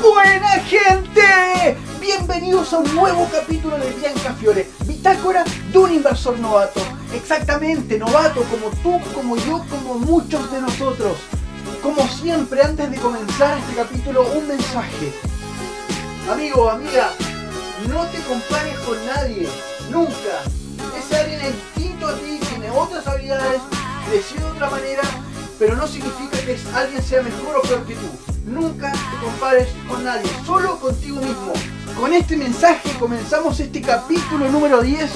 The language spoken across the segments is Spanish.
¡Buena gente! Bienvenidos a un nuevo capítulo de Bianca Fiore, bitácora de un inversor novato. Exactamente, novato como tú, como yo, como muchos de nosotros. Como siempre, antes de comenzar este capítulo, un mensaje. Amigo, amiga, no te compares con nadie, nunca. Ese alguien es distinto a ti, tiene otras habilidades, creció de otra manera, pero no significa que alguien sea mejor o peor que tú. Nunca te compares con nadie, solo contigo mismo. Con este mensaje comenzamos este capítulo número 10.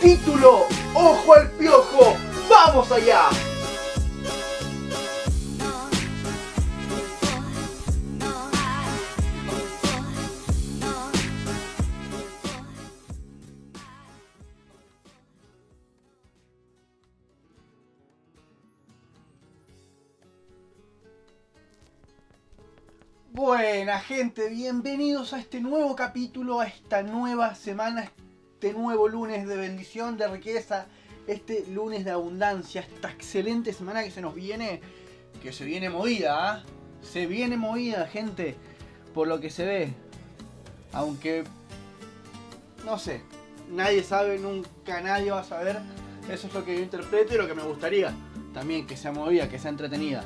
Título, Ojo al Piojo. ¡Vamos allá! Buena gente, bienvenidos a este nuevo capítulo, a esta nueva semana, este nuevo lunes de bendición, de riqueza, este lunes de abundancia, esta excelente semana que se nos viene, que se viene movida, ¿ah? se viene movida gente, por lo que se ve, aunque no sé, nadie sabe, nunca nadie va a saber, eso es lo que yo interpreto y lo que me gustaría también, que sea movida, que sea entretenida.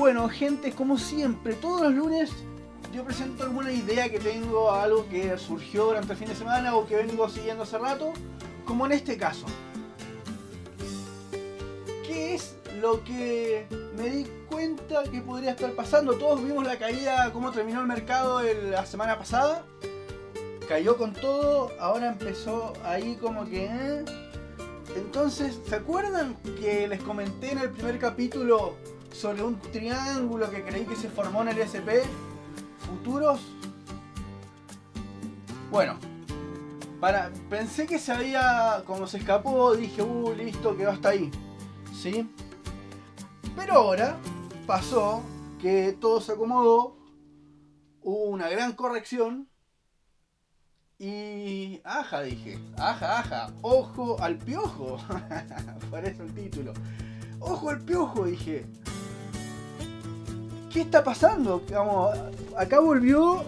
Bueno, gente, como siempre, todos los lunes yo presento alguna idea que tengo, algo que surgió durante el fin de semana o que vengo siguiendo hace rato, como en este caso. ¿Qué es lo que me di cuenta que podría estar pasando? Todos vimos la caída, cómo terminó el mercado el- la semana pasada. Cayó con todo, ahora empezó ahí como que... ¿eh? Entonces, ¿se acuerdan que les comenté en el primer capítulo sobre un triángulo que creí que se formó en el SP? ¿Futuros? Bueno, para, pensé que se había, como se escapó, dije, uh, listo, quedó hasta ahí. ¿Sí? Pero ahora pasó que todo se acomodó, hubo una gran corrección y... Aja, dije. Aja, aja. Ojo al piojo. Por eso el título. Ojo al piojo, dije. ¿Qué está pasando? Acá volvió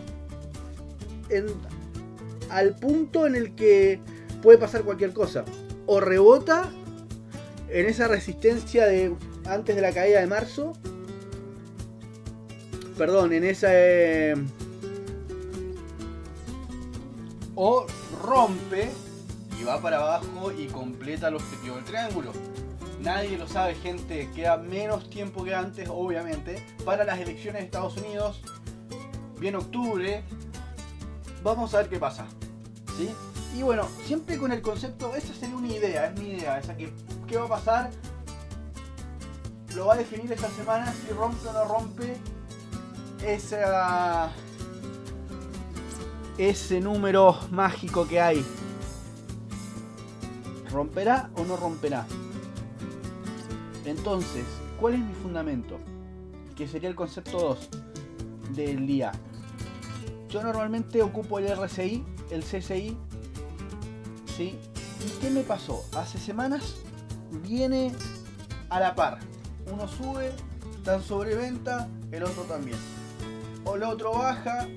al punto en el que puede pasar cualquier cosa. O rebota en esa resistencia de antes de la caída de marzo. Perdón, en esa... eh, o rompe y va para abajo y completa el objetivo del triángulo. Nadie lo sabe, gente. Queda menos tiempo que antes, obviamente, para las elecciones de Estados Unidos. Viene octubre. Vamos a ver qué pasa. ¿Sí? Y bueno, siempre con el concepto, esa sería una idea, es mi idea, esa que qué va a pasar. Lo va a definir esta semana si rompe o no rompe esa ese número mágico que hay. ¿Romperá o no romperá? Entonces, ¿cuál es mi fundamento? Que sería el concepto 2 del día. Yo normalmente ocupo el RSI, el CSI, ¿sí? ¿Y qué me pasó? Hace semanas viene a la par. Uno sube, en sobreventa, el otro también. O el otro baja,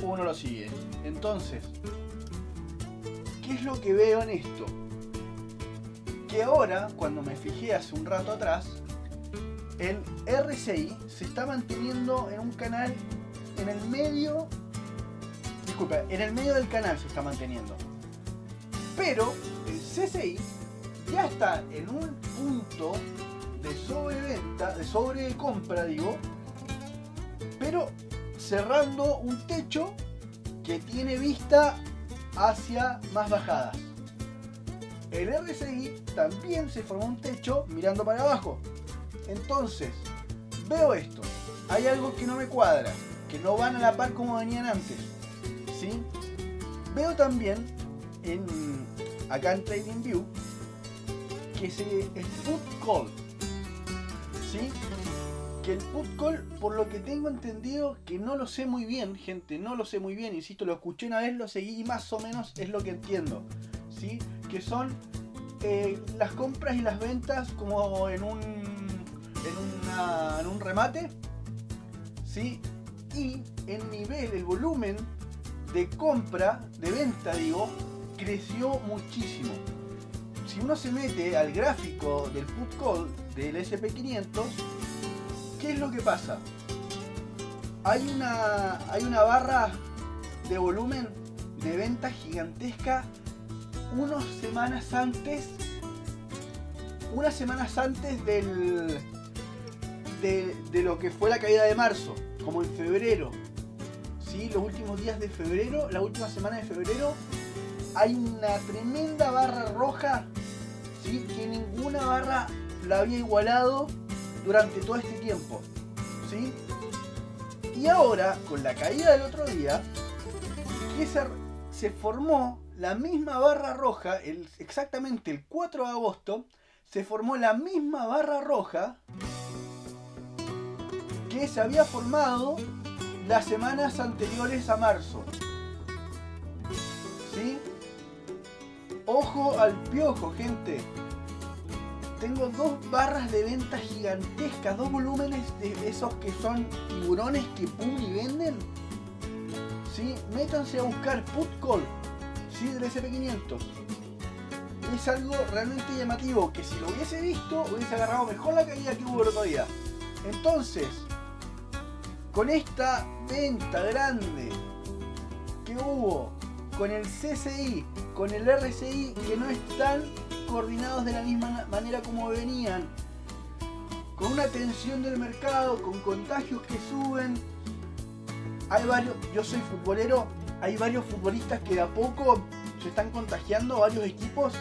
uno lo sigue. Entonces, ¿qué es lo que veo en esto? Que ahora, cuando me fijé hace un rato atrás, el RSI se está manteniendo en un canal en el medio. Disculpa, en el medio del canal se está manteniendo. Pero el CCI ya está en un punto de sobreventa, de sobrecompra, digo, pero cerrando un techo que tiene vista hacia más bajadas. El RSI también se formó un techo mirando para abajo. Entonces, veo esto. Hay algo que no me cuadra, que no van a la par como venían antes. ¿Sí? Veo también en acá en TradingView que se el put call. ¿Sí? que el put call, por lo que tengo entendido, que no lo sé muy bien, gente, no lo sé muy bien, insisto, lo escuché una vez, lo seguí y más o menos es lo que entiendo, ¿sí? Que son eh, las compras y las ventas como en un, en, una- en un remate, ¿sí? Y el nivel, el volumen de compra, de venta, digo, creció muchísimo. Si uno se mete al gráfico del put call del SP500, ¿qué es lo que pasa? Hay una, hay una barra de volumen de venta gigantesca unas semanas antes, unas semanas antes del, de, lo que fue la caída de marzo, como en febrero. ¿sí? Los últimos días de febrero, la última semana de febrero, hay una tremenda barra roja ¿sí? que ninguna barra la había igualado durante todo este tiempo. ¿sí? Y ahora, con la caída del otro día, que se, se formó la misma barra roja, el, exactamente el 4 de agosto, se formó la misma barra roja que se había formado las semanas anteriores a marzo. ¿Sí? Ojo al piojo, gente. Tengo dos barras de venta gigantescas, dos volúmenes de esos que son tiburones que pum y venden. ¿Sí? Métanse a buscar put ¿sí? Del SP500. Es algo realmente llamativo que si lo hubiese visto hubiese agarrado mejor la caída que hubo el otro día. Entonces, con esta venta grande que hubo con el CCI, con el RCI, que no están coordinados de la misma manera como venían, con una tensión del mercado, con contagios que suben, hay varios, yo soy futbolero, hay varios futbolistas que de a poco se están contagiando, varios equipos.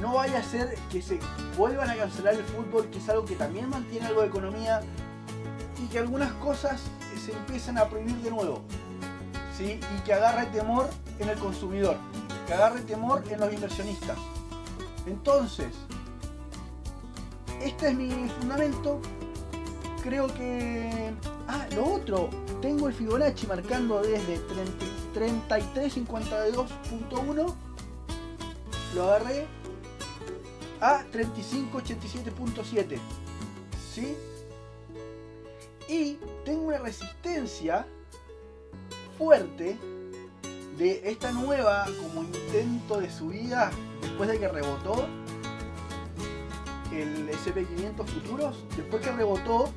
No vaya a ser que se vuelvan a cancelar el fútbol, que es algo que también mantiene algo de economía, y que algunas cosas se empiezan a prohibir de nuevo. ¿sí? Y que agarre temor en el consumidor, que agarre temor en los inversionistas. Entonces, este es mi fundamento. Creo que... Ah, lo otro, tengo el Fibonacci marcando desde 30 3352.1. Lo agarré a 3587.7. ¿Sí? Y tengo una resistencia fuerte de esta nueva como intento de subida después de que rebotó el SP500 futuros, después que rebotó,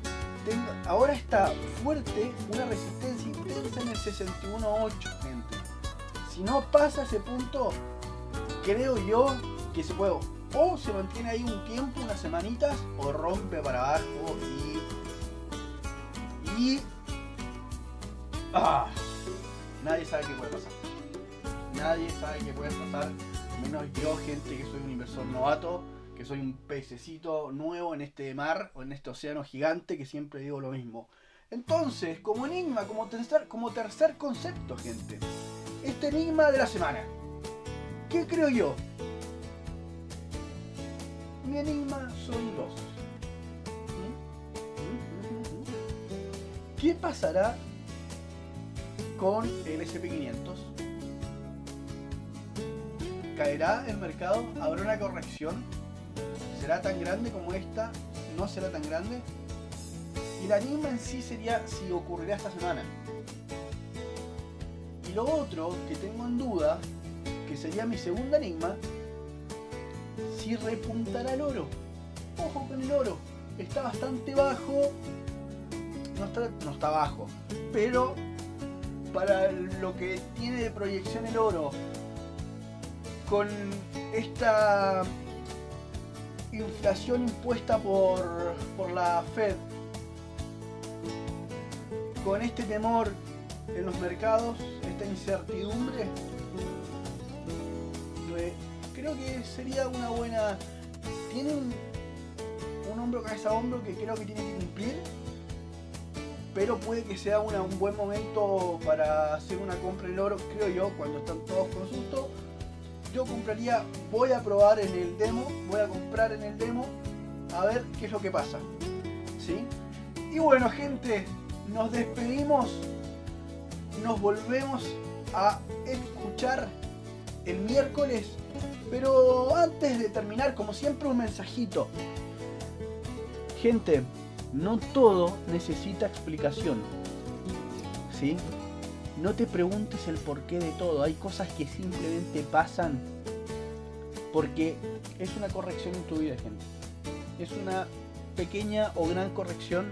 ahora está fuerte una resistencia intensa en el 61.8, gente. Si no pasa ese punto, creo yo que se puede o se mantiene ahí un tiempo, unas semanitas, o rompe para abajo y. y. ¡Ah! Nadie sabe qué puede pasar. Nadie sabe qué puede pasar, menos yo, gente que soy un inversor novato, que soy un pececito nuevo en este mar o en este océano gigante que siempre digo lo mismo. Entonces, como enigma, como tercer, concepto, gente, este enigma de la semana. ¿Qué creo yo? Mi enigma son dos. ¿Qué pasará con el SP500? ¿Caerá el mercado? ¿Habrá una corrección? ¿Será tan grande como esta? ¿No será tan grande? Y la enigma en sí sería si ocurrirá esta semana. Y lo otro que tengo en duda, que sería mi segunda enigma, si repuntará el oro. Ojo con el oro. Está bastante bajo. No está, no está bajo. Pero para lo que tiene de proyección el oro, con esta inflación impuesta por, por la Fed, con este temor en los mercados, esta incertidumbre, creo que sería una buena. Tiene un, un hombro cabeza a hombro que creo que tiene que cumplir, pero puede que sea una- un buen momento para hacer una compra en oro, creo yo, cuando están todos con susto. Yo compraría, voy a probar en el demo, voy a comprar en el demo a ver qué es lo que pasa. ¿Sí? Y bueno, gente, nos despedimos. Nos volvemos a escuchar el miércoles. Pero antes de terminar, como siempre, un mensajito. Gente, no todo necesita explicación. ¿Sí? No te preguntes el porqué de todo. Hay cosas que simplemente pasan porque es una corrección en tu vida, gente. Es una pequeña o gran corrección,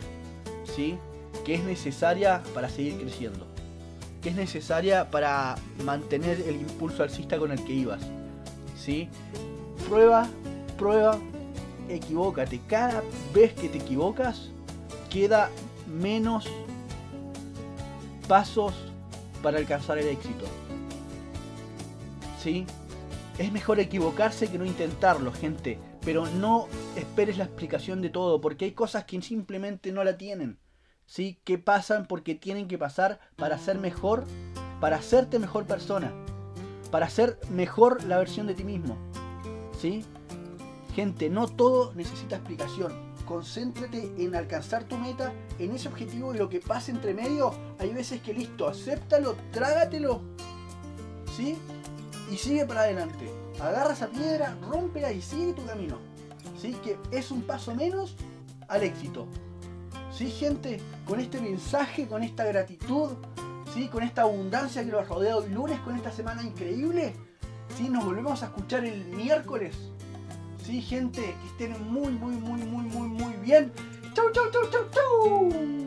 ¿sí? Que es necesaria para seguir creciendo. Que es necesaria para mantener el impulso alcista con el que ibas. ¿Sí? Prueba, prueba, equivócate. Cada vez que te equivocas, queda menos pasos para alcanzar el éxito. ¿Sí? Es mejor equivocarse que no intentarlo, gente. Pero no esperes la explicación de todo, porque hay cosas que simplemente no la tienen. ¿Sí? Que pasan porque tienen que pasar para ser mejor, para hacerte mejor persona, para ser mejor la versión de ti mismo. ¿Sí? Gente, no todo necesita explicación. Concéntrate en alcanzar tu meta, en ese objetivo y lo que pase entre medio. Hay veces que listo, acéptalo, trágatelo. ¿Sí? Y sigue para adelante. Agarra esa piedra, rómpela y sigue tu camino. ¿Sí? Que es un paso menos al éxito. ¿Sí, gente? Con este mensaje, con esta gratitud, ¿sí? Con esta abundancia que lo ha rodeado el lunes, con esta semana increíble. ¿Sí? Nos volvemos a escuchar el miércoles. Sí, gente, que estén muy, muy, muy, muy, muy, muy bien. Chau, chau, chau, chau, chau.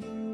you.